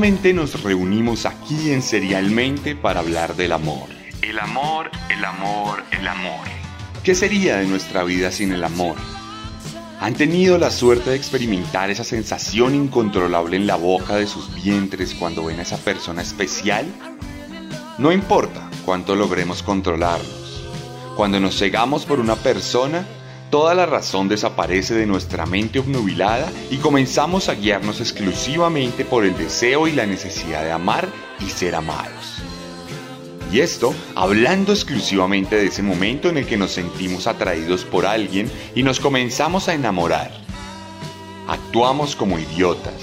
Nuevamente nos reunimos aquí en Serialmente para hablar del amor. El amor, el amor, el amor. ¿Qué sería de nuestra vida sin el amor? ¿Han tenido la suerte de experimentar esa sensación incontrolable en la boca de sus vientres cuando ven a esa persona especial? No importa cuánto logremos controlarnos. Cuando nos cegamos por una persona, toda la razón desaparece de nuestra mente obnubilada y comenzamos a guiarnos exclusivamente por el deseo y la necesidad de amar y ser amados. Y esto hablando exclusivamente de ese momento en el que nos sentimos atraídos por alguien y nos comenzamos a enamorar. Actuamos como idiotas.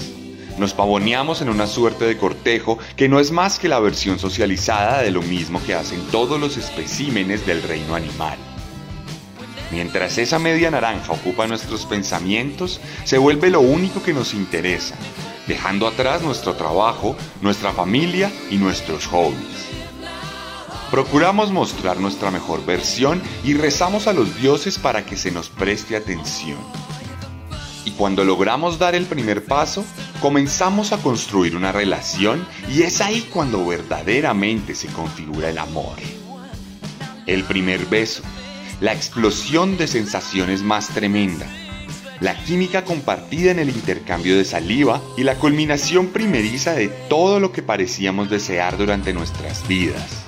Nos pavoneamos en una suerte de cortejo que no es más que la versión socializada de lo mismo que hacen todos los especímenes del reino animal. Mientras esa media naranja ocupa nuestros pensamientos, se vuelve lo único que nos interesa, dejando atrás nuestro trabajo, nuestra familia y nuestros hobbies. Procuramos mostrar nuestra mejor versión y rezamos a los dioses para que se nos preste atención. Y cuando logramos dar el primer paso, comenzamos a construir una relación y es ahí cuando verdaderamente se configura el amor. El primer beso, la explosión de sensaciones más tremenda, la química compartida en el intercambio de saliva y la culminación primeriza de todo lo que parecíamos desear durante nuestras vidas.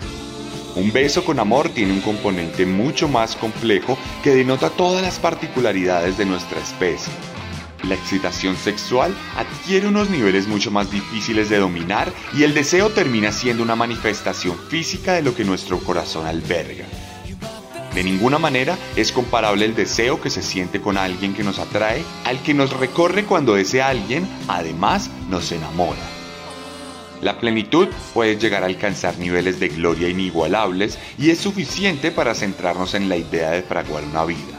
Un beso con amor tiene un componente mucho más complejo que denota todas las particularidades de nuestra especie. La excitación sexual adquiere unos niveles mucho más difíciles de dominar y el deseo termina siendo una manifestación física de lo que nuestro corazón alberga. De ninguna manera es comparable el deseo que se siente con alguien que nos atrae al que nos recorre cuando ese alguien además nos enamora. La plenitud puede llegar a alcanzar niveles de gloria inigualables y es suficiente para centrarnos en la idea de fraguar una vida.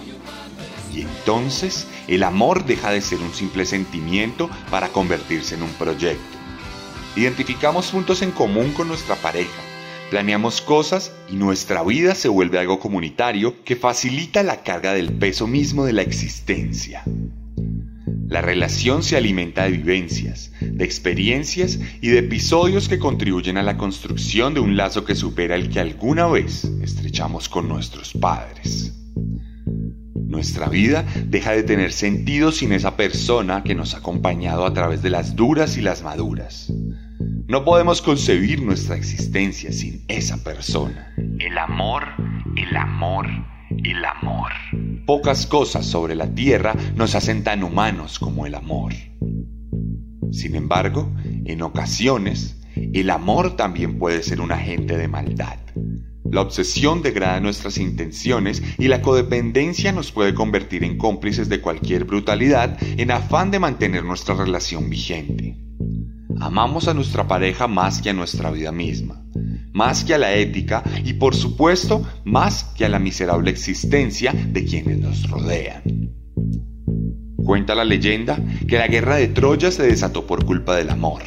Y entonces el amor deja de ser un simple sentimiento para convertirse en un proyecto. Identificamos puntos en común con nuestra pareja, Planeamos cosas y nuestra vida se vuelve algo comunitario que facilita la carga del peso mismo de la existencia. La relación se alimenta de vivencias, de experiencias y de episodios que contribuyen a la construcción de un lazo que supera el que alguna vez estrechamos con nuestros padres. Nuestra vida deja de tener sentido sin esa persona que nos ha acompañado a través de las duras y las maduras. No podemos concebir nuestra existencia sin esa persona. El amor, el amor, el amor. Pocas cosas sobre la tierra nos hacen tan humanos como el amor. Sin embargo, en ocasiones, el amor también puede ser un agente de maldad. La obsesión degrada nuestras intenciones y la codependencia nos puede convertir en cómplices de cualquier brutalidad en afán de mantener nuestra relación vigente. Amamos a nuestra pareja más que a nuestra vida misma, más que a la ética y por supuesto más que a la miserable existencia de quienes nos rodean. Cuenta la leyenda que la guerra de Troya se desató por culpa del amor,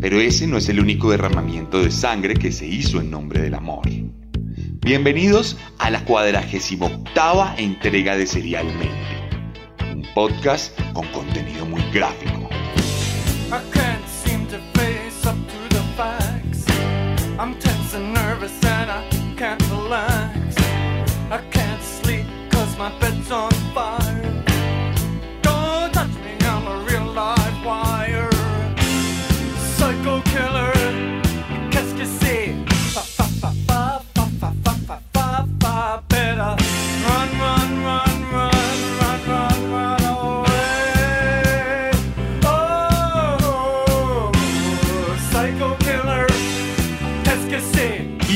pero ese no es el único derramamiento de sangre que se hizo en nombre del amor. Bienvenidos a la cuadragésima octava entrega de Serialmente, un podcast con contenido muy gráfico. And I can't relax. I can't sleep cause my bed's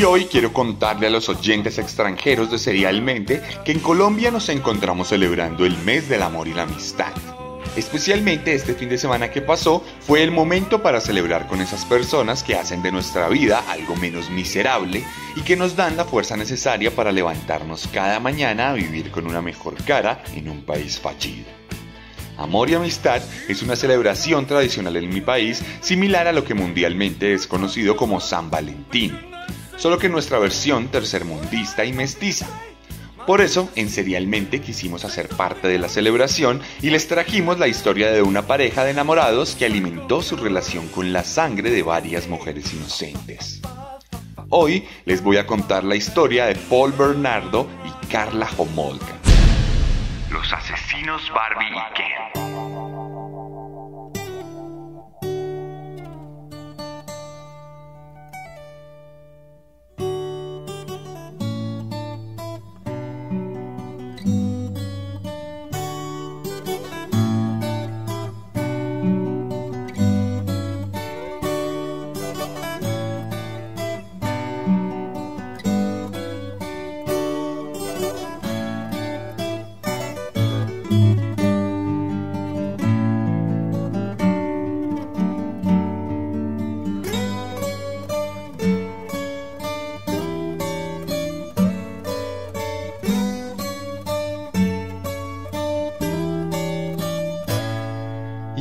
Hoy quiero contarle a los oyentes extranjeros de Serialmente que en Colombia nos encontramos celebrando el mes del amor y la amistad. Especialmente este fin de semana que pasó fue el momento para celebrar con esas personas que hacen de nuestra vida algo menos miserable y que nos dan la fuerza necesaria para levantarnos cada mañana a vivir con una mejor cara en un país fallido. Amor y amistad es una celebración tradicional en mi país similar a lo que mundialmente es conocido como San Valentín, solo que nuestra versión tercermundista y mestiza. Por eso, en Serialmente quisimos hacer parte de la celebración y les trajimos la historia de una pareja de enamorados que alimentó su relación con la sangre de varias mujeres inocentes. Hoy les voy a contar la historia de Paul Bernardo y Carla Homolka. Los asesinos Barbie y Ken.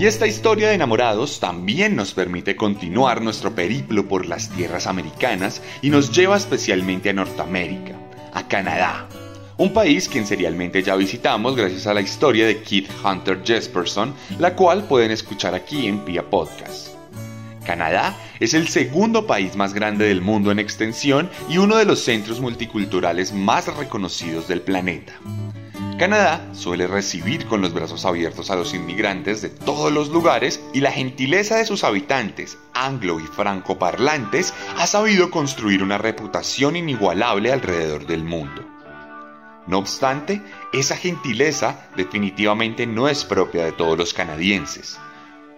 Y esta historia de enamorados también nos permite continuar nuestro periplo por las tierras americanas y nos lleva especialmente a Norteamérica, a Canadá, un país que serialmente ya visitamos gracias a la historia de Keith Hunter Jesperson, la cual pueden escuchar aquí en Pia Podcast. Canadá es el segundo país más grande del mundo en extensión y uno de los centros multiculturales más reconocidos del planeta. Canadá suele recibir con los brazos abiertos a los inmigrantes de todos los lugares y la gentileza de sus habitantes, anglo y francoparlantes, ha sabido construir una reputación inigualable alrededor del mundo. No obstante, esa gentileza definitivamente no es propia de todos los canadienses,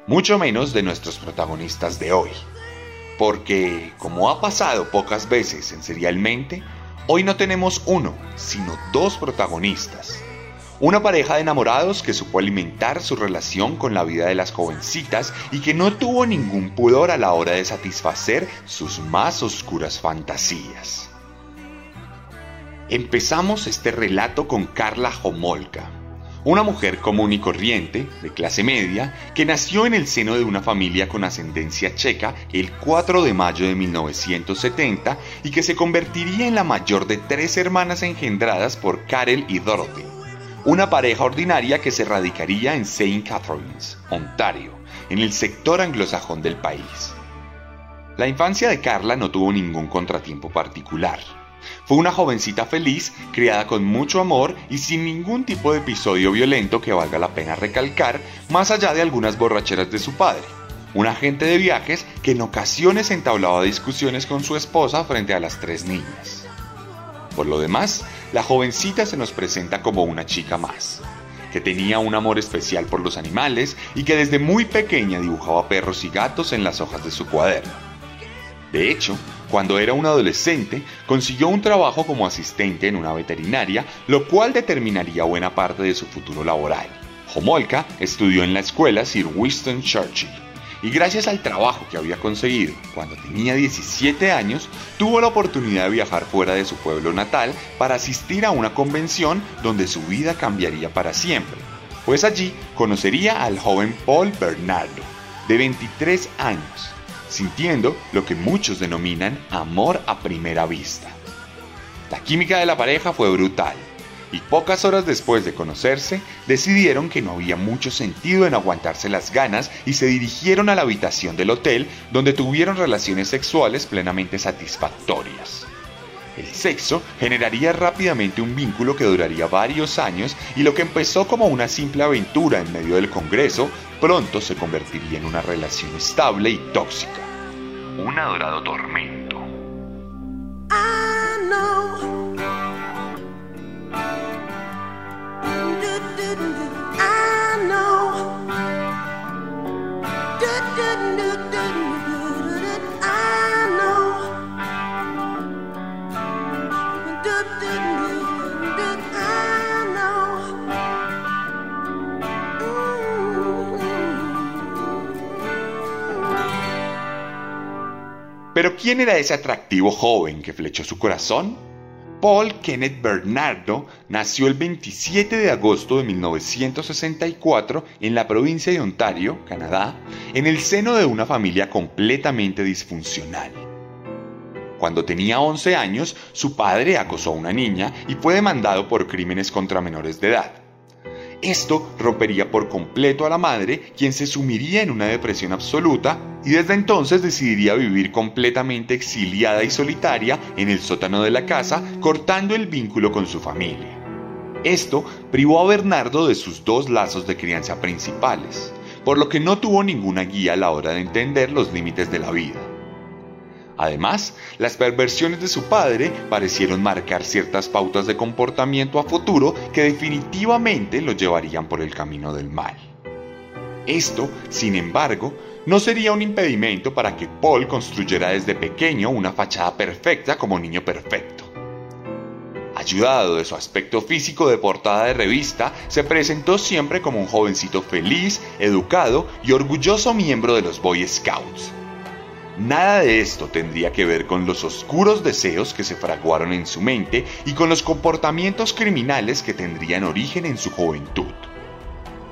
mucho menos de nuestros protagonistas de hoy. Porque, como ha pasado pocas veces en Serialmente, hoy no tenemos uno, sino dos protagonistas una pareja de enamorados que supo alimentar su relación con la vida de las jovencitas y que no tuvo ningún pudor a la hora de satisfacer sus más oscuras fantasías. Empezamos este relato con Carla Homolka, una mujer común y corriente, de clase media, que nació en el seno de una familia con ascendencia checa el 4 de mayo de 1970 y que se convertiría en la mayor de tres hermanas engendradas por Karel y Dorothy una pareja ordinaria que se radicaría en St. Catharines, Ontario, en el sector anglosajón del país. La infancia de Carla no tuvo ningún contratiempo particular. Fue una jovencita feliz, criada con mucho amor y sin ningún tipo de episodio violento que valga la pena recalcar, más allá de algunas borracheras de su padre, un agente de viajes que en ocasiones entablaba discusiones con su esposa frente a las tres niñas. Por lo demás, la jovencita se nos presenta como una chica más, que tenía un amor especial por los animales y que desde muy pequeña dibujaba perros y gatos en las hojas de su cuaderno. De hecho, cuando era un adolescente, consiguió un trabajo como asistente en una veterinaria, lo cual determinaría buena parte de su futuro laboral. Homolka estudió en la escuela Sir Winston Churchill y gracias al trabajo que había conseguido cuando tenía 17 años, tuvo la oportunidad de viajar fuera de su pueblo natal para asistir a una convención donde su vida cambiaría para siempre, pues allí conocería al joven Paul Bernardo, de 23 años, sintiendo lo que muchos denominan amor a primera vista. La química de la pareja fue brutal, y pocas horas después de conocerse, decidieron que no había mucho sentido en aguantarse las ganas y se dirigieron a la habitación del hotel donde tuvieron relaciones sexuales plenamente satisfactorias. El sexo generaría rápidamente un vínculo que duraría varios años y lo que empezó como una simple aventura en medio del Congreso, pronto se convertiría en una relación estable y tóxica. Un adorado tormento. Pero ¿quién era ese atractivo joven que flechó su corazón? Paul Kenneth Bernardo nació el 27 de agosto de 1964 en la provincia de Ontario, Canadá, en el seno de una familia completamente disfuncional. Cuando tenía 11 años, su padre acosó a una niña y fue demandado por crímenes contra menores de edad. Esto rompería por completo a la madre, quien se sumiría en una depresión absoluta y desde entonces decidiría vivir completamente exiliada y solitaria en el sótano de la casa, cortando el vínculo con su familia. Esto privó a Bernardo de sus dos lazos de crianza principales, por lo que no tuvo ninguna guía a la hora de entender los límites de la vida. Además, las perversiones de su padre parecieron marcar ciertas pautas de comportamiento a futuro que definitivamente lo llevarían por el camino del mal. Esto, sin embargo, no sería un impedimento para que Paul construyera desde pequeño una fachada perfecta como niño perfecto. Ayudado de su aspecto físico de portada de revista, se presentó siempre como un jovencito feliz, educado y orgulloso miembro de los Boy Scouts Nada de esto tendría que ver con los oscuros deseos que se fraguaron en su mente y con los comportamientos criminales que tendrían origen en su juventud.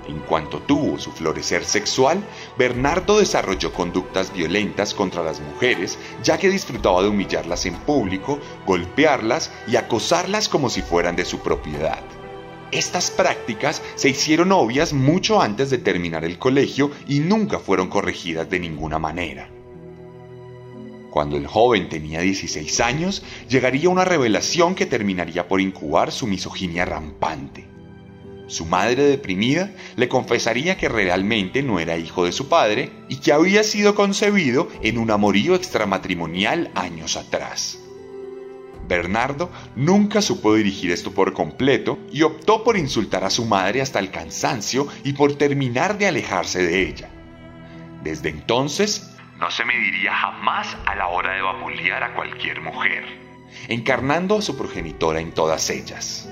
En cuanto tuvo su florecer sexual, Bernardo desarrolló conductas violentas contra las mujeres, ya que disfrutaba de humillarlas en público, golpearlas y acosarlas como si fueran de su propiedad. Estas prácticas se hicieron obvias mucho antes de terminar el colegio y nunca fueron corregidas de ninguna manera. Cuando el joven tenía 16 años, llegaría una revelación que terminaría por incubar su misoginia rampante. Su madre deprimida le confesaría que realmente no era hijo de su padre y que había sido concebido en un amorío extramatrimonial años atrás. Bernardo nunca supo dirigir esto por completo y optó por insultar a su madre hasta el cansancio y por terminar de alejarse de ella. Desde entonces no se mediría jamás a la hora de vapulear a cualquier mujer, encarnando a su progenitora en todas ellas.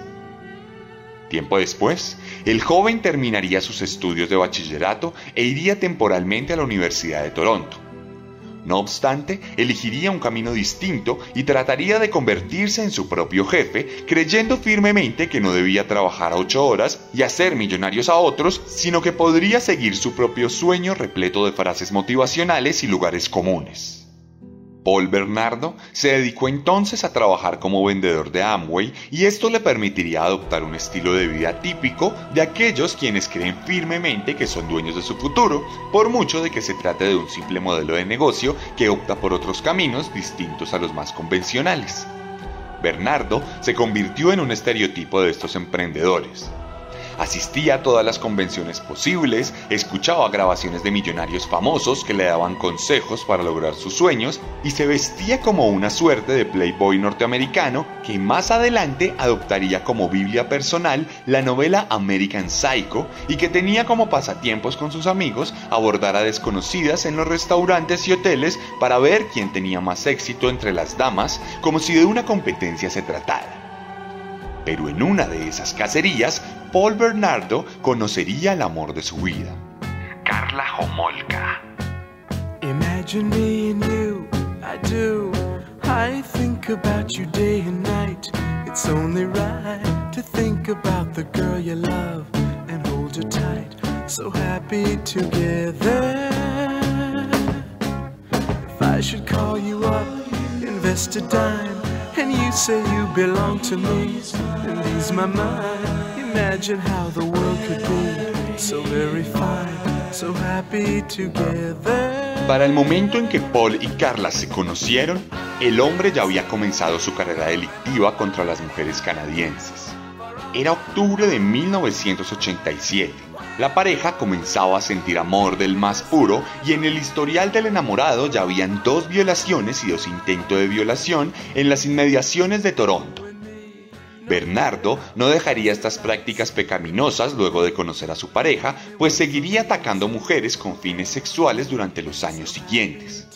Tiempo después, el joven terminaría sus estudios de bachillerato e iría temporalmente a la Universidad de Toronto, no obstante, elegiría un camino distinto y trataría de convertirse en su propio jefe, creyendo firmemente que no debía trabajar ocho horas y hacer millonarios a otros, sino que podría seguir su propio sueño repleto de frases motivacionales y lugares comunes. Paul Bernardo se dedicó entonces a trabajar como vendedor de Amway y esto le permitiría adoptar un estilo de vida típico de aquellos quienes creen firmemente que son dueños de su futuro, por mucho de que se trate de un simple modelo de negocio que opta por otros caminos distintos a los más convencionales. Bernardo se convirtió en un estereotipo de estos emprendedores. Asistía a todas las convenciones posibles, escuchaba grabaciones de millonarios famosos que le daban consejos para lograr sus sueños y se vestía como una suerte de playboy norteamericano que más adelante adoptaría como Biblia personal la novela American Psycho y que tenía como pasatiempos con sus amigos abordar a desconocidas en los restaurantes y hoteles para ver quién tenía más éxito entre las damas como si de una competencia se tratara. Pero en una de esas cacerías, Paul Bernardo conocería el amor de su vida. Carla Homolka. Imagine me and you, I do. I think about you day and night. It's only right to think about the girl you love and hold her tight. So happy together. If I should call you up, invest a dime. And you say you belong to me, and ease my mind. Imagine how the world could be so very fine, so happy together. Para el momento en que Paul y Carla se conocieron, el hombre ya había comenzado su carrera delictiva contra las mujeres canadienses. Era octubre de 1987 la pareja comenzaba a sentir amor del más puro y en el historial del enamorado ya habían dos violaciones y dos intentos de violación en las inmediaciones de Toronto. Bernardo no dejaría estas prácticas pecaminosas luego de conocer a su pareja, pues seguiría atacando mujeres con fines sexuales durante los años siguientes.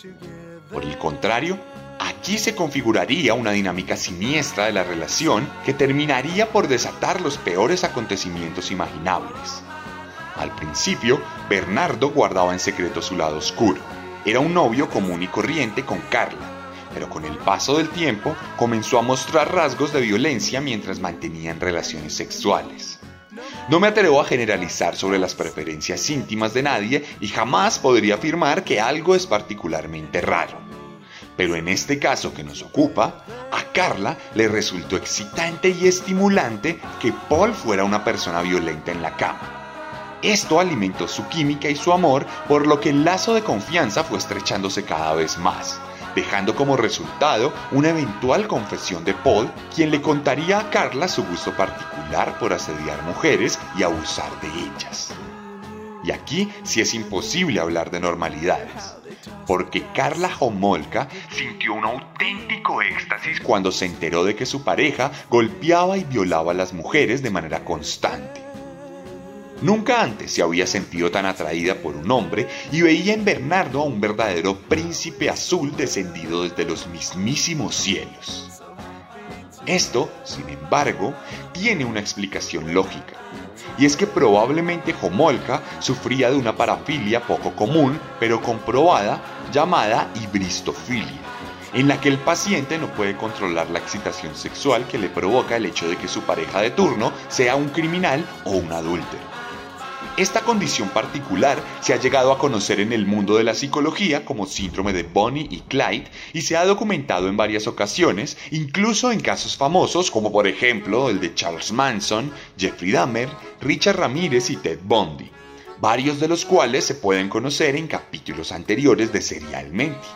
Por el contrario, aquí se configuraría una dinámica siniestra de la relación que terminaría por desatar los peores acontecimientos imaginables. Al principio, Bernardo guardaba en secreto su lado oscuro. era un novio común y corriente con Carla, pero con el paso del tiempo comenzó a mostrar rasgos de violencia mientras mantenían relaciones sexuales. No me atrevo a generalizar sobre las preferencias íntimas de nadie y jamás podría afirmar que algo es particularmente raro. Pero en este caso que nos ocupa, a Carla le resultó excitante y estimulante que Paul fuera una persona violenta en la cama. Esto alimentó su química y su amor, por lo que el lazo de confianza fue estrechándose cada vez más, dejando como resultado una eventual confesión de Paul, quien le contaría a Carla su gusto particular por asediar mujeres y abusar de ellas. Y aquí sí es imposible hablar de normalidades, porque Carla Homolka sintió un auténtico éxtasis cuando se enteró de que su pareja golpeaba y violaba a las mujeres de manera constante. Nunca antes se había sentido tan atraída por un hombre y veía en Bernardo a un verdadero príncipe azul descendido desde los mismísimos cielos. Esto, sin embargo, tiene una explicación lógica y es que probablemente Homolka sufría de una parafilia poco común, pero comprobada, llamada hibristofilia, en la que el paciente no puede controlar la excitación sexual que le provoca el hecho de que su pareja de turno sea un criminal o un adúltero. Esta condición particular se ha llegado a conocer en el mundo de la psicología como síndrome de Bonnie y Clyde y se ha documentado en varias ocasiones, incluso en casos famosos como por ejemplo el de Charles Manson, Jeffrey Dahmer, Richard Ramírez y Ted Bundy, varios de los cuales se pueden conocer en capítulos anteriores de Serialmente.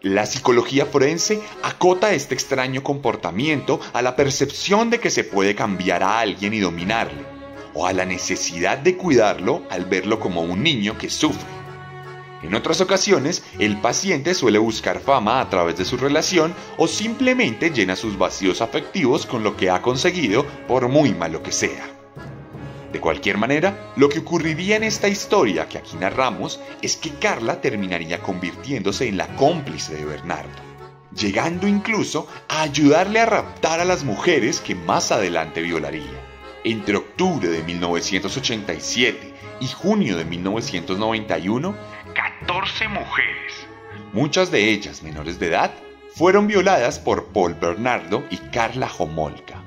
La psicología forense acota este extraño comportamiento a la percepción de que se puede cambiar a alguien y dominarle o a la necesidad de cuidarlo al verlo como un niño que sufre. En otras ocasiones, el paciente suele buscar fama a través de su relación o simplemente llena sus vacíos afectivos con lo que ha conseguido por muy malo que sea. De cualquier manera, lo que ocurriría en esta historia que aquí narramos es que Carla terminaría convirtiéndose en la cómplice de Bernardo, llegando incluso a ayudarle a raptar a las mujeres que más adelante violaría. Entre octubre de 1987 y junio de 1991, 14 mujeres, muchas de ellas menores de edad, fueron violadas por Paul Bernardo y Carla Homolka.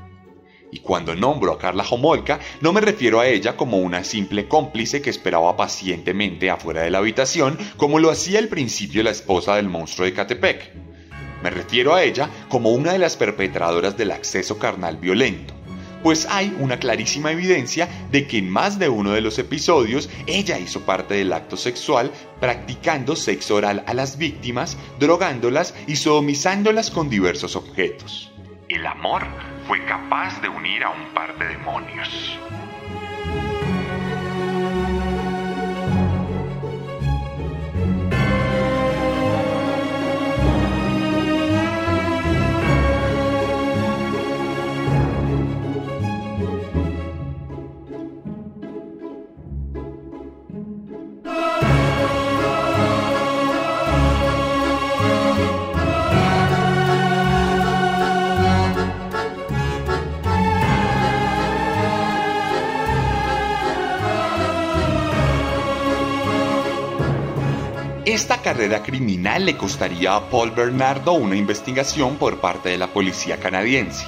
Y cuando nombro a Carla Homolka, no me refiero a ella como una simple cómplice que esperaba pacientemente afuera de la habitación, como lo hacía al principio la esposa del monstruo de Catepec. Me refiero a ella como una de las perpetradoras del acceso carnal violento, pues hay una clarísima evidencia de que en más de uno de los episodios ella hizo parte del acto sexual practicando sexo oral a las víctimas, drogándolas y sodomizándolas con diversos objetos. El amor fue capaz de unir a un par de demonios. Esta carrera criminal le costaría a Paul Bernardo una investigación por parte de la policía canadiense.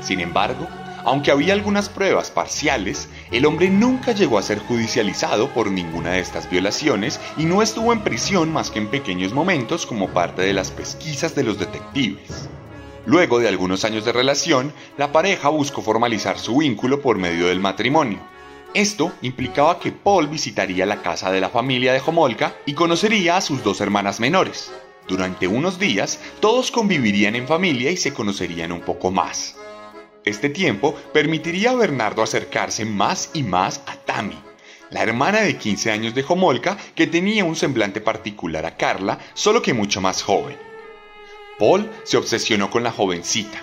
Sin embargo, aunque había algunas pruebas parciales, el hombre nunca llegó a ser judicializado por ninguna de estas violaciones y no estuvo en prisión más que en pequeños momentos como parte de las pesquisas de los detectives. Luego de algunos años de relación, la pareja buscó formalizar su vínculo por medio del matrimonio. Esto implicaba que Paul visitaría la casa de la familia de Homolka y conocería a sus dos hermanas menores. Durante unos días, todos convivirían en familia y se conocerían un poco más. Este tiempo permitiría a Bernardo acercarse más y más a Tammy, la hermana de 15 años de Homolka que tenía un semblante particular a Carla, solo que mucho más joven. Paul se obsesionó con la jovencita,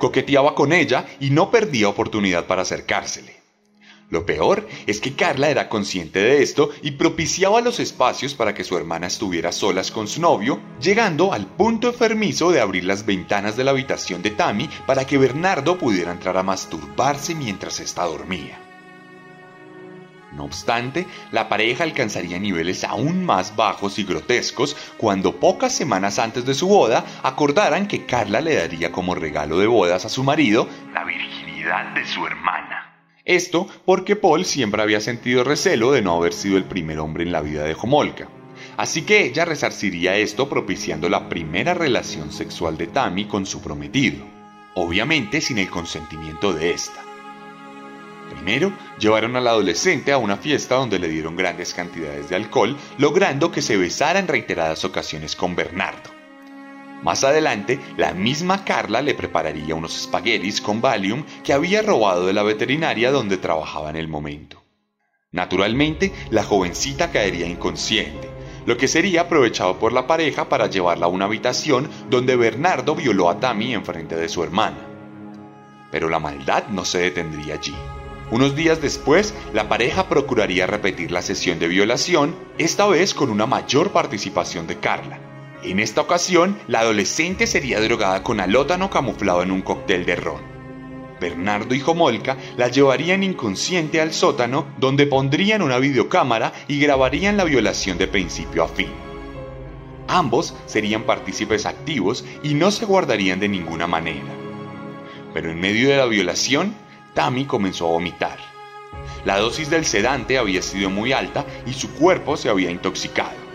coqueteaba con ella y no perdía oportunidad para acercársele. Lo peor es que Carla era consciente de esto y propiciaba los espacios para que su hermana estuviera solas con su novio, llegando al punto enfermizo de abrir las ventanas de la habitación de Tammy para que Bernardo pudiera entrar a masturbarse mientras ésta dormía. No obstante, la pareja alcanzaría niveles aún más bajos y grotescos cuando pocas semanas antes de su boda acordaran que Carla le daría como regalo de bodas a su marido la virginidad de su hermana. Esto porque Paul siempre había sentido recelo de no haber sido el primer hombre en la vida de Homolka. Así que ella resarciría esto propiciando la primera relación sexual de Tammy con su prometido, obviamente sin el consentimiento de ésta. Primero, llevaron al adolescente a una fiesta donde le dieron grandes cantidades de alcohol, logrando que se besara en reiteradas ocasiones con Bernardo. Más adelante, la misma Carla le prepararía unos espaguetis con Valium que había robado de la veterinaria donde trabajaba en el momento. Naturalmente, la jovencita caería inconsciente, lo que sería aprovechado por la pareja para llevarla a una habitación donde Bernardo violó a Tammy en frente de su hermana. Pero la maldad no se detendría allí. Unos días después, la pareja procuraría repetir la sesión de violación, esta vez con una mayor participación de Carla. En esta ocasión, la adolescente sería drogada con alótano camuflado en un cóctel de ron. Bernardo y Jomolka la llevarían inconsciente al sótano donde pondrían una videocámara y grabarían la violación de principio a fin. Ambos serían partícipes activos y no se guardarían de ninguna manera. Pero en medio de la violación, Tammy comenzó a vomitar. La dosis del sedante había sido muy alta y su cuerpo se había intoxicado.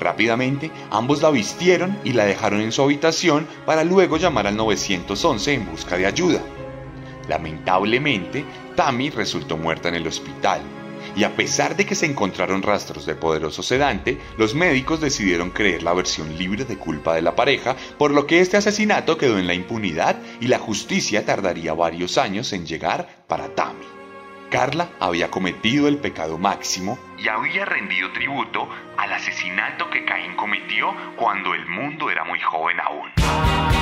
Rápidamente, ambos la vistieron y la dejaron en su habitación para luego llamar al 911 en busca de ayuda. Lamentablemente, Tammy resultó muerta en el hospital, y a pesar de que se encontraron rastros de poderoso sedante, los médicos decidieron creer la versión libre de culpa de la pareja, por lo que este asesinato quedó en la impunidad y la justicia tardaría varios años en llegar para Tammy. Carla había cometido el pecado máximo y había rendido tributo al asesinato que Caín cometió cuando el mundo era muy joven aún.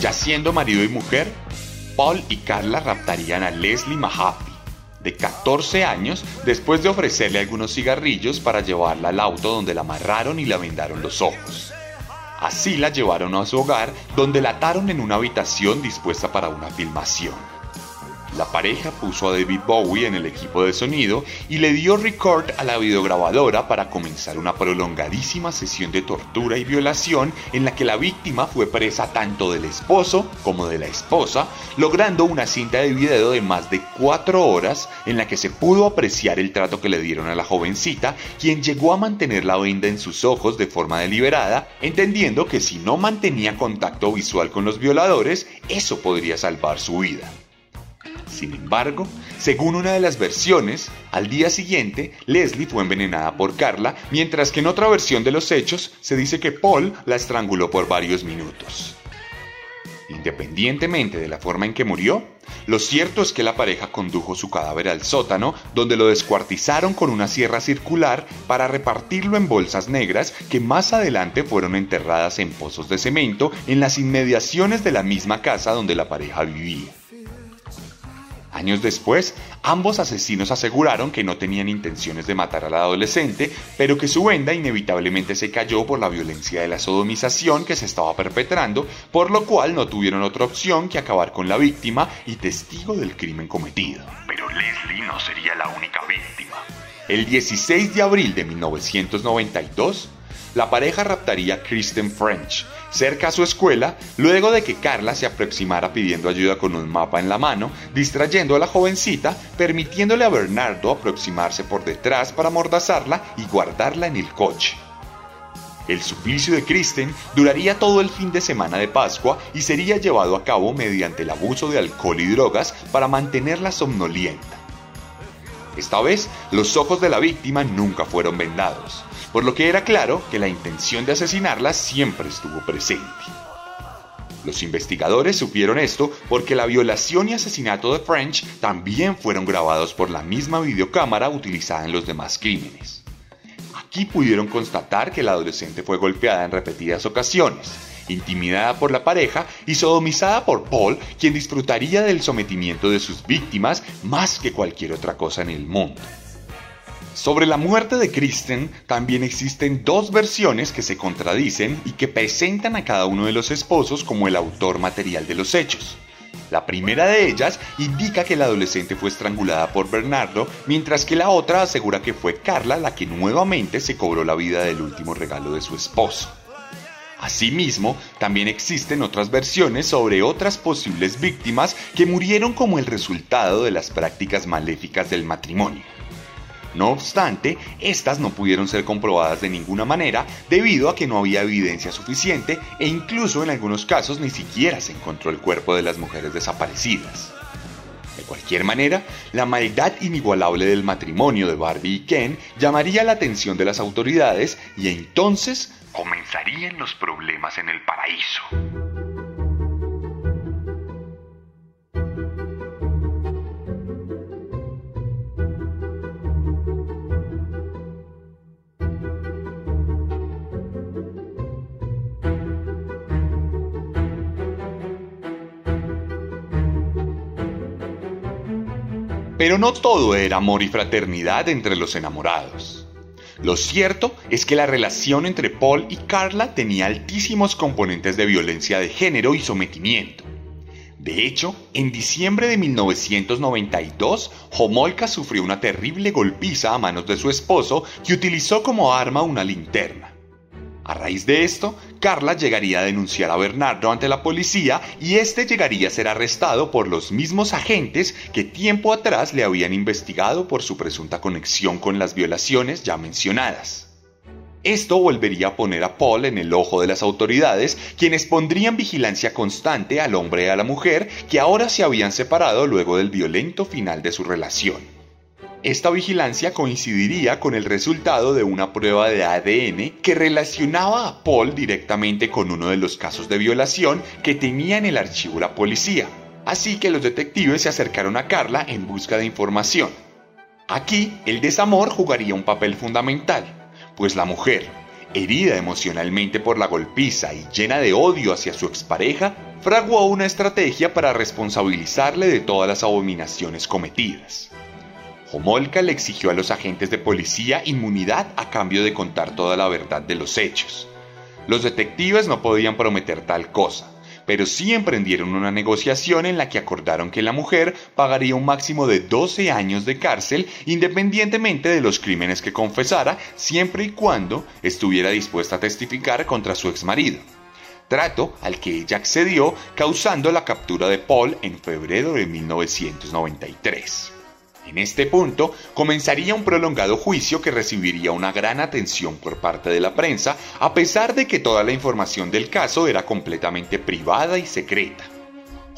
Ya siendo marido y mujer, Paul y Carla raptarían a Leslie Mahaffey, de 14 años, después de ofrecerle algunos cigarrillos para llevarla al auto donde la amarraron y la vendaron los ojos. Así la llevaron a su hogar, donde la ataron en una habitación dispuesta para una filmación. La pareja puso a David Bowie en el equipo de sonido y le dio record a la videograbadora para comenzar una prolongadísima sesión de tortura y violación en la que la víctima fue presa tanto del esposo como de la esposa, logrando una cinta de video de más de cuatro horas en la que se pudo apreciar el trato que le dieron a la jovencita, quien llegó a mantener la venda en sus ojos de forma deliberada, entendiendo que si no mantenía contacto visual con los violadores, eso podría salvar su vida. Sin embargo, según una de las versiones, al día siguiente Leslie fue envenenada por Carla, mientras que en otra versión de los hechos se dice que Paul la estranguló por varios minutos. Independientemente de la forma en que murió, lo cierto es que la pareja condujo su cadáver al sótano, donde lo descuartizaron con una sierra circular para repartirlo en bolsas negras que más adelante fueron enterradas en pozos de cemento en las inmediaciones de la misma casa donde la pareja vivía. Años después, ambos asesinos aseguraron que no tenían intenciones de matar al adolescente, pero que su venda inevitablemente se cayó por la violencia de la sodomización que se estaba perpetrando, por lo cual no tuvieron otra opción que acabar con la víctima y testigo del crimen cometido. Pero Leslie no sería la única víctima. El 16 de abril de 1992, la pareja raptaría a Kristen French, cerca a su escuela, luego de que Carla se aproximara pidiendo ayuda con un mapa en la mano, distrayendo a la jovencita, permitiéndole a Bernardo aproximarse por detrás para amordazarla y guardarla en el coche. El suplicio de Kristen duraría todo el fin de semana de Pascua y sería llevado a cabo mediante el abuso de alcohol y drogas para mantenerla somnolienta. Esta vez, los ojos de la víctima nunca fueron vendados, por lo que era claro que la intención de asesinarla siempre estuvo presente. Los investigadores supieron esto porque la violación y asesinato de French también fueron grabados por la misma videocámara utilizada en los demás crímenes. Aquí pudieron constatar que la adolescente fue golpeada en repetidas ocasiones, intimidada por la pareja y sodomizada por Paul, quien disfrutaría del sometimiento de sus víctimas más que cualquier otra cosa en el mundo. Sobre la muerte de Kristen también existen dos versiones que se contradicen y que presentan a cada uno de los esposos como el autor material de los hechos. La primera de ellas indica que la adolescente fue estrangulada por Bernardo, mientras que la otra asegura que fue Carla la que nuevamente se cobró la vida del último regalo de su esposo. Asimismo, también existen otras versiones sobre otras posibles víctimas que murieron como el resultado de las prácticas maléficas del matrimonio. No obstante, estas no pudieron ser comprobadas de ninguna manera debido a que no había evidencia suficiente e incluso en algunos casos ni siquiera se encontró el cuerpo de las mujeres desaparecidas. De cualquier manera, la maldad inigualable del matrimonio de Barbie y Ken llamaría la atención de las autoridades y entonces comenzarían los problemas en el paraíso. Pero no todo era amor y fraternidad entre los enamorados. Lo cierto es que la relación entre Paul y Carla tenía altísimos componentes de violencia de género y sometimiento. De hecho, en diciembre de 1992, Homolka sufrió una terrible golpiza a manos de su esposo que utilizó como arma una linterna. A raíz de esto, Carla llegaría a denunciar a Bernardo ante la policía y este llegaría a ser arrestado por los mismos agentes que tiempo atrás le habían investigado por su presunta conexión con las violaciones ya mencionadas. Esto volvería a poner a Paul en el ojo de las autoridades, quienes pondrían vigilancia constante al hombre y a la mujer que ahora se habían separado luego del violento final de su relación. Esta vigilancia coincidiría con el resultado de una prueba de ADN que relacionaba a Paul directamente con uno de los casos de violación que tenía en el archivo la policía. Así que los detectives se acercaron a Carla en busca de información. Aquí el desamor jugaría un papel fundamental, pues la mujer, herida emocionalmente por la golpiza y llena de odio hacia su expareja, fraguó una estrategia para responsabilizarle de todas las abominaciones cometidas. Homolka le exigió a los agentes de policía inmunidad a cambio de contar toda la verdad de los hechos. Los detectives no podían prometer tal cosa, pero sí emprendieron una negociación en la que acordaron que la mujer pagaría un máximo de 12 años de cárcel independientemente de los crímenes que confesara, siempre y cuando estuviera dispuesta a testificar contra su exmarido. Trato al que ella accedió, causando la captura de Paul en febrero de 1993. En este punto comenzaría un prolongado juicio que recibiría una gran atención por parte de la prensa, a pesar de que toda la información del caso era completamente privada y secreta.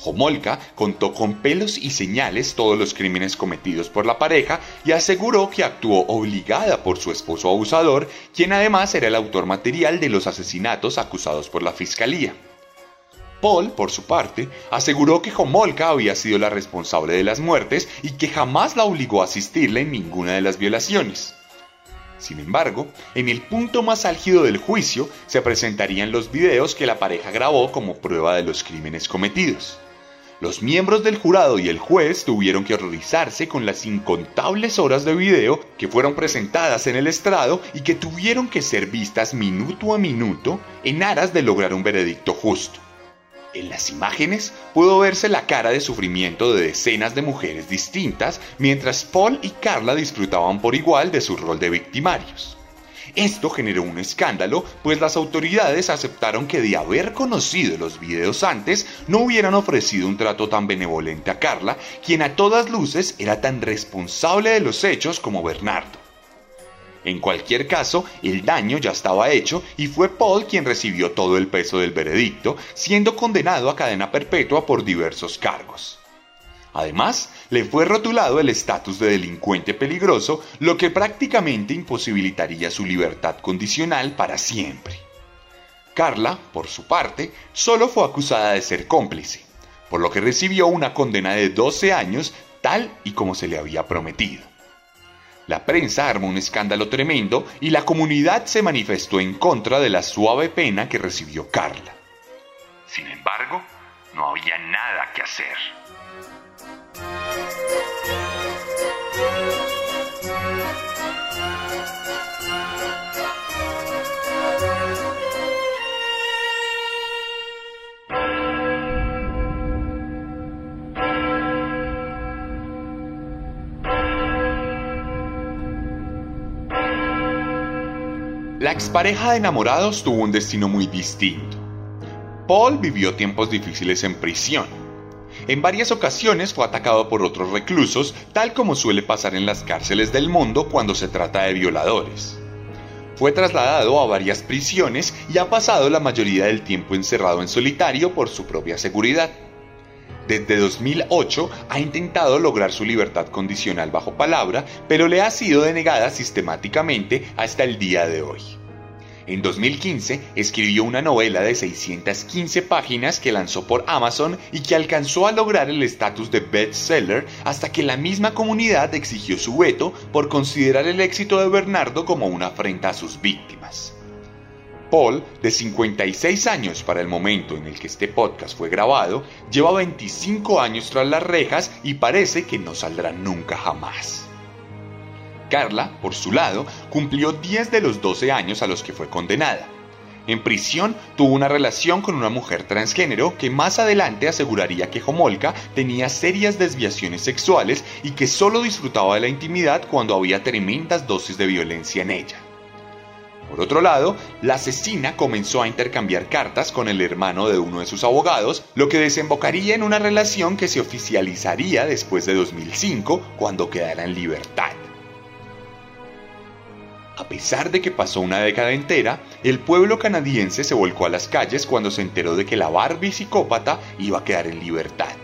Homolka contó con pelos y señales todos los crímenes cometidos por la pareja y aseguró que actuó obligada por su esposo abusador, quien además era el autor material de los asesinatos acusados por la fiscalía. Paul, por su parte, aseguró que Homolka había sido la responsable de las muertes y que jamás la obligó a asistirle en ninguna de las violaciones. Sin embargo, en el punto más álgido del juicio se presentarían los videos que la pareja grabó como prueba de los crímenes cometidos. Los miembros del jurado y el juez tuvieron que horrorizarse con las incontables horas de video que fueron presentadas en el estrado y que tuvieron que ser vistas minuto a minuto en aras de lograr un veredicto justo. En las imágenes pudo verse la cara de sufrimiento de decenas de mujeres distintas mientras Paul y Carla disfrutaban por igual de su rol de victimarios. Esto generó un escándalo, pues las autoridades aceptaron que de haber conocido los videos antes, no hubieran ofrecido un trato tan benevolente a Carla, quien a todas luces era tan responsable de los hechos como Bernardo. En cualquier caso, el daño ya estaba hecho y fue Paul quien recibió todo el peso del veredicto, siendo condenado a cadena perpetua por diversos cargos. Además, le fue rotulado el estatus de delincuente peligroso, lo que prácticamente imposibilitaría su libertad condicional para siempre. Carla, por su parte, solo fue acusada de ser cómplice, por lo que recibió una condena de 12 años tal y como se le había prometido. La prensa armó un escándalo tremendo y la comunidad se manifestó en contra de la suave pena que recibió Carla. Sin embargo, no había nada que hacer. La expareja de enamorados tuvo un destino muy distinto. Paul vivió tiempos difíciles en prisión. En varias ocasiones fue atacado por otros reclusos, tal como suele pasar en las cárceles del mundo cuando se trata de violadores. Fue trasladado a varias prisiones y ha pasado la mayoría del tiempo encerrado en solitario por su propia seguridad. Desde 2008 ha intentado lograr su libertad condicional bajo palabra, pero le ha sido denegada sistemáticamente hasta el día de hoy. En 2015 escribió una novela de 615 páginas que lanzó por Amazon y que alcanzó a lograr el estatus de bestseller hasta que la misma comunidad exigió su veto por considerar el éxito de Bernardo como una afrenta a sus víctimas. Paul, de 56 años para el momento en el que este podcast fue grabado, lleva 25 años tras las rejas y parece que no saldrá nunca jamás. Carla, por su lado, cumplió 10 de los 12 años a los que fue condenada. En prisión tuvo una relación con una mujer transgénero que más adelante aseguraría que Homolka tenía serias desviaciones sexuales y que solo disfrutaba de la intimidad cuando había tremendas dosis de violencia en ella. Por otro lado, la asesina comenzó a intercambiar cartas con el hermano de uno de sus abogados, lo que desembocaría en una relación que se oficializaría después de 2005, cuando quedara en libertad. A pesar de que pasó una década entera, el pueblo canadiense se volcó a las calles cuando se enteró de que la Barbie psicópata iba a quedar en libertad.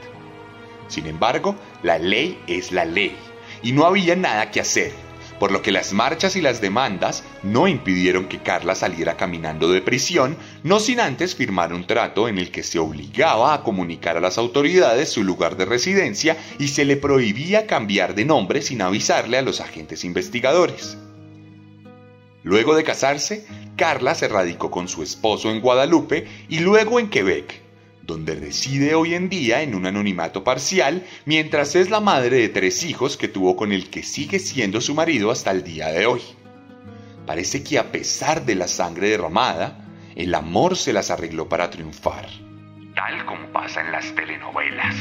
Sin embargo, la ley es la ley, y no había nada que hacer por lo que las marchas y las demandas no impidieron que Carla saliera caminando de prisión, no sin antes firmar un trato en el que se obligaba a comunicar a las autoridades su lugar de residencia y se le prohibía cambiar de nombre sin avisarle a los agentes investigadores. Luego de casarse, Carla se radicó con su esposo en Guadalupe y luego en Quebec, donde reside hoy en día en un anonimato parcial, mientras es la madre de tres hijos que tuvo con el que sigue siendo su marido hasta el día de hoy. Parece que a pesar de la sangre derramada, el amor se las arregló para triunfar, tal como pasa en las telenovelas.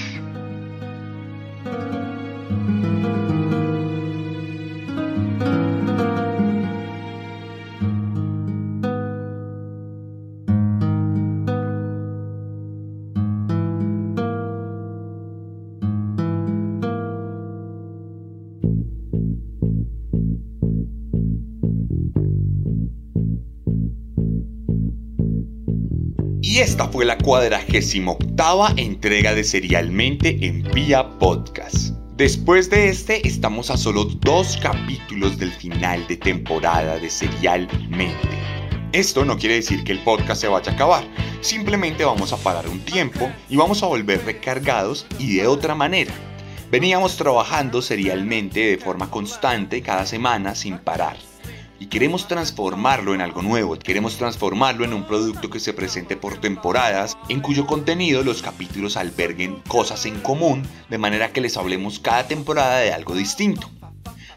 Esta fue la cuadragésima octava entrega de Serialmente en Vía Podcast. Después de este, estamos a solo dos capítulos del final de temporada de Serialmente. Esto no quiere decir que el podcast se vaya a acabar, simplemente vamos a parar un tiempo y vamos a volver recargados y de otra manera. Veníamos trabajando serialmente de forma constante cada semana sin parar y queremos transformarlo en algo nuevo, queremos transformarlo en un producto que se presente por temporadas, en cuyo contenido los capítulos alberguen cosas en común, de manera que les hablemos cada temporada de algo distinto.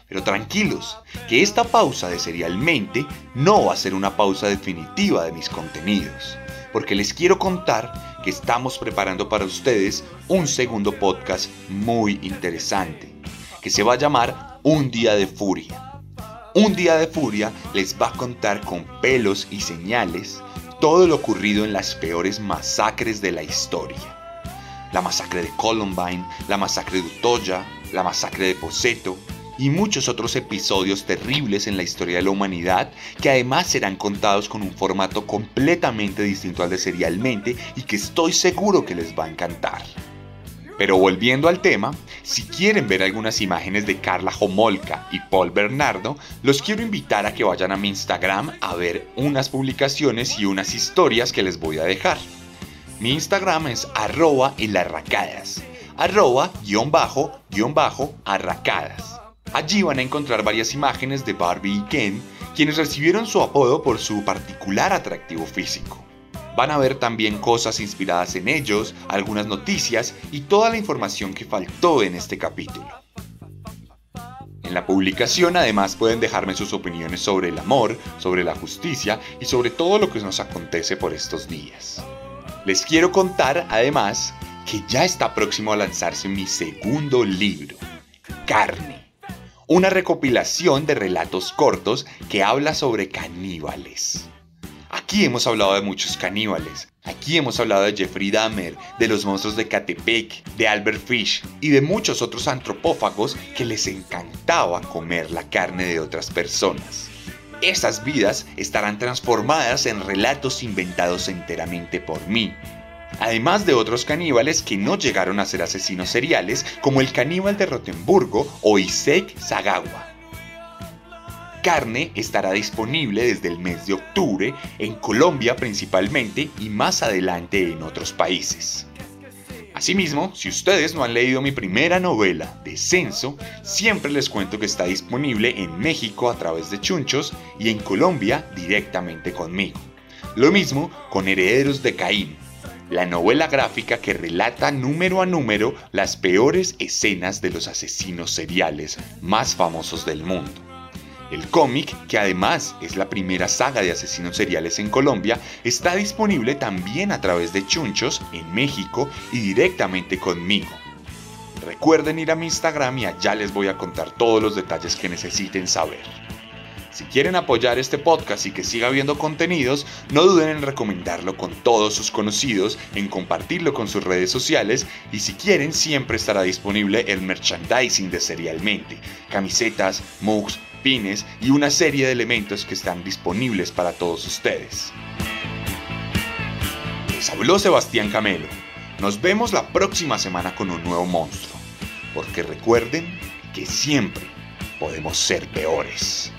Pero tranquilos, que esta pausa de Serialmente no va a ser una pausa definitiva de mis contenidos, porque les quiero contar que estamos preparando para ustedes un segundo podcast muy interesante, que se va a llamar Un día de furia Un día de furia les va a contar con pelos y señales todo lo ocurrido en las peores masacres de la historia. La masacre de Columbine, la masacre de Utoya, la masacre de Poseto, y muchos otros episodios terribles en la historia de la humanidad que además serán contados con un formato completamente distinto al de Serialmente y que estoy seguro que les va a encantar. Pero volviendo al tema, si quieren ver algunas imágenes de Carla Homolka y Paul Bernardo, los quiero invitar a que vayan a mi Instagram a ver unas publicaciones y unas historias que les voy a dejar. Mi Instagram es arroba elarracadas, arroba guion bajo guion bajo arracadas. Allí van a encontrar varias imágenes de Barbie y Ken, quienes recibieron su apodo por su particular atractivo físico. Van a ver también cosas inspiradas en ellos, algunas noticias y toda la información que faltó en este capítulo. En la publicación además pueden dejarme sus opiniones sobre el amor, sobre la justicia y sobre todo lo que nos acontece por estos días. Les quiero contar además que ya está próximo a lanzarse mi segundo libro, Carne una recopilación de relatos cortos que habla sobre caníbales. Aquí hemos hablado de muchos caníbales. Aquí hemos hablado de Jeffrey Dahmer, de los monstruos de Catepec, de Albert Fish y de muchos otros antropófagos que les encantaba comer la carne de otras personas. Esas vidas estarán transformadas en relatos inventados enteramente por mí, además de otros caníbales que no llegaron a ser asesinos seriales, como el caníbal de Rotemburgo o Isek Sagawa. Carne estará disponible desde el mes de octubre en Colombia principalmente y más adelante en otros países. Asimismo, si ustedes no han leído mi primera novela, Descenso, siempre les cuento que está disponible en México a través de Chunchos y en Colombia directamente conmigo. Lo mismo con Herederos de Caín, la novela gráfica que relata número a número las peores escenas de los asesinos seriales más famosos del mundo. El cómic, que además es la primera saga de asesinos seriales en Colombia, está disponible también a través de Chunchos en México y directamente conmigo. Recuerden ir a mi Instagram y allá les voy a contar todos los detalles que necesiten saber. Si quieren apoyar este podcast y que siga habiendo contenidos, no duden en recomendarlo con todos sus conocidos, en compartirlo con sus redes sociales y si quieren siempre estará disponible el merchandising de Serialmente, camisetas, mugs, pines y una serie de elementos que están disponibles para todos ustedes. Les habló Sebastián Camelo. Nos vemos la próxima semana con un nuevo monstruo, porque recuerden que siempre podemos ser peores.